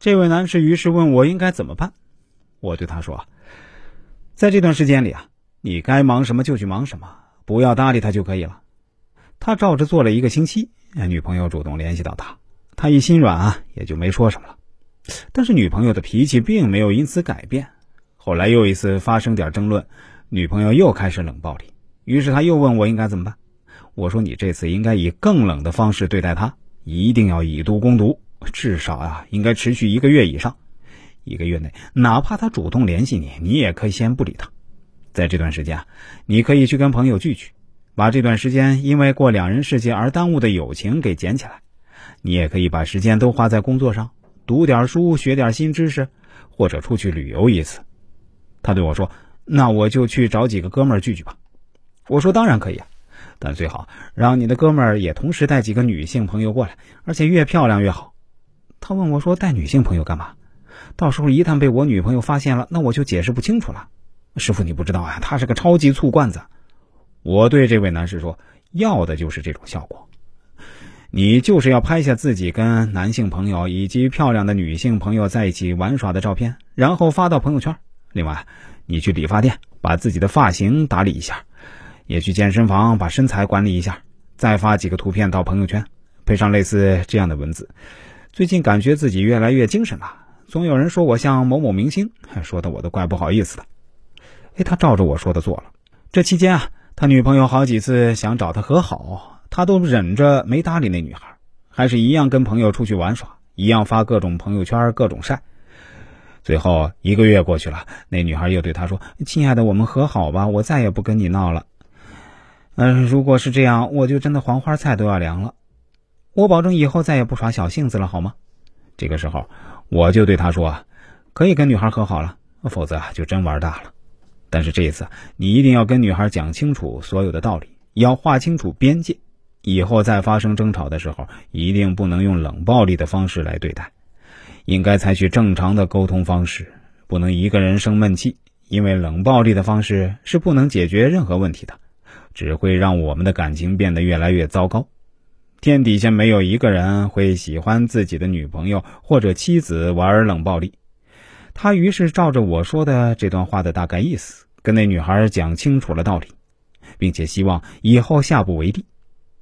这位男士于是问我应该怎么办。我对他说：“在这段时间里啊，你该忙什么就去忙什么，不要搭理他就可以了。”他照着做了一个星期，女朋友主动联系到他，他一心软啊，也就没说什么了。但是女朋友的脾气并没有因此改变。后来又一次发生点争论，女朋友又开始冷暴力，于是他又问我应该怎么办。我说：“你这次应该以更冷的方式对待他，一定要以毒攻毒，至少啊，应该持续一个月以上。一个月内，哪怕他主动联系你，你也可以先不理他。在这段时间啊，你可以去跟朋友聚聚，把这段时间因为过两人世界而耽误的友情给捡起来。你也可以把时间都花在工作上，读点书，学点新知识，或者出去旅游一次。”他对我说：“那我就去找几个哥们儿聚聚吧。”我说：“当然可以啊。”但最好让你的哥们儿也同时带几个女性朋友过来，而且越漂亮越好。他问我说：“带女性朋友干嘛？到时候一旦被我女朋友发现了，那我就解释不清楚了。”师傅，你不知道啊，他是个超级醋罐子。我对这位男士说：“要的就是这种效果。你就是要拍下自己跟男性朋友以及漂亮的女性朋友在一起玩耍的照片，然后发到朋友圈。另外，你去理发店把自己的发型打理一下。”也去健身房把身材管理一下，再发几个图片到朋友圈，配上类似这样的文字。最近感觉自己越来越精神了，总有人说我像某某明星，说的我都怪不好意思的。哎，他照着我说的做了。这期间啊，他女朋友好几次想找他和好，他都忍着没搭理那女孩，还是一样跟朋友出去玩耍，一样发各种朋友圈，各种晒。最后一个月过去了，那女孩又对他说：“亲爱的，我们和好吧，我再也不跟你闹了。”嗯，如果是这样，我就真的黄花菜都要凉了。我保证以后再也不耍小性子了，好吗？这个时候，我就对他说：“可以跟女孩和好了，否则就真玩大了。但是这一次，你一定要跟女孩讲清楚所有的道理，要划清楚边界。以后再发生争吵的时候，一定不能用冷暴力的方式来对待，应该采取正常的沟通方式，不能一个人生闷气，因为冷暴力的方式是不能解决任何问题的。”只会让我们的感情变得越来越糟糕。天底下没有一个人会喜欢自己的女朋友或者妻子玩冷暴力。他于是照着我说的这段话的大概意思，跟那女孩讲清楚了道理，并且希望以后下不为例。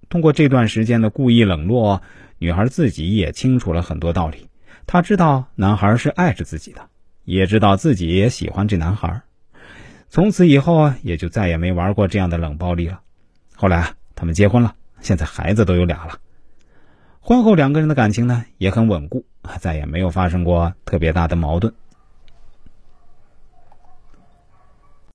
通过这段时间的故意冷落，女孩自己也清楚了很多道理。她知道男孩是爱着自己的，也知道自己也喜欢这男孩。从此以后，也就再也没玩过这样的冷暴力了。后来，他们结婚了，现在孩子都有俩了。婚后两个人的感情呢也很稳固，再也没有发生过特别大的矛盾。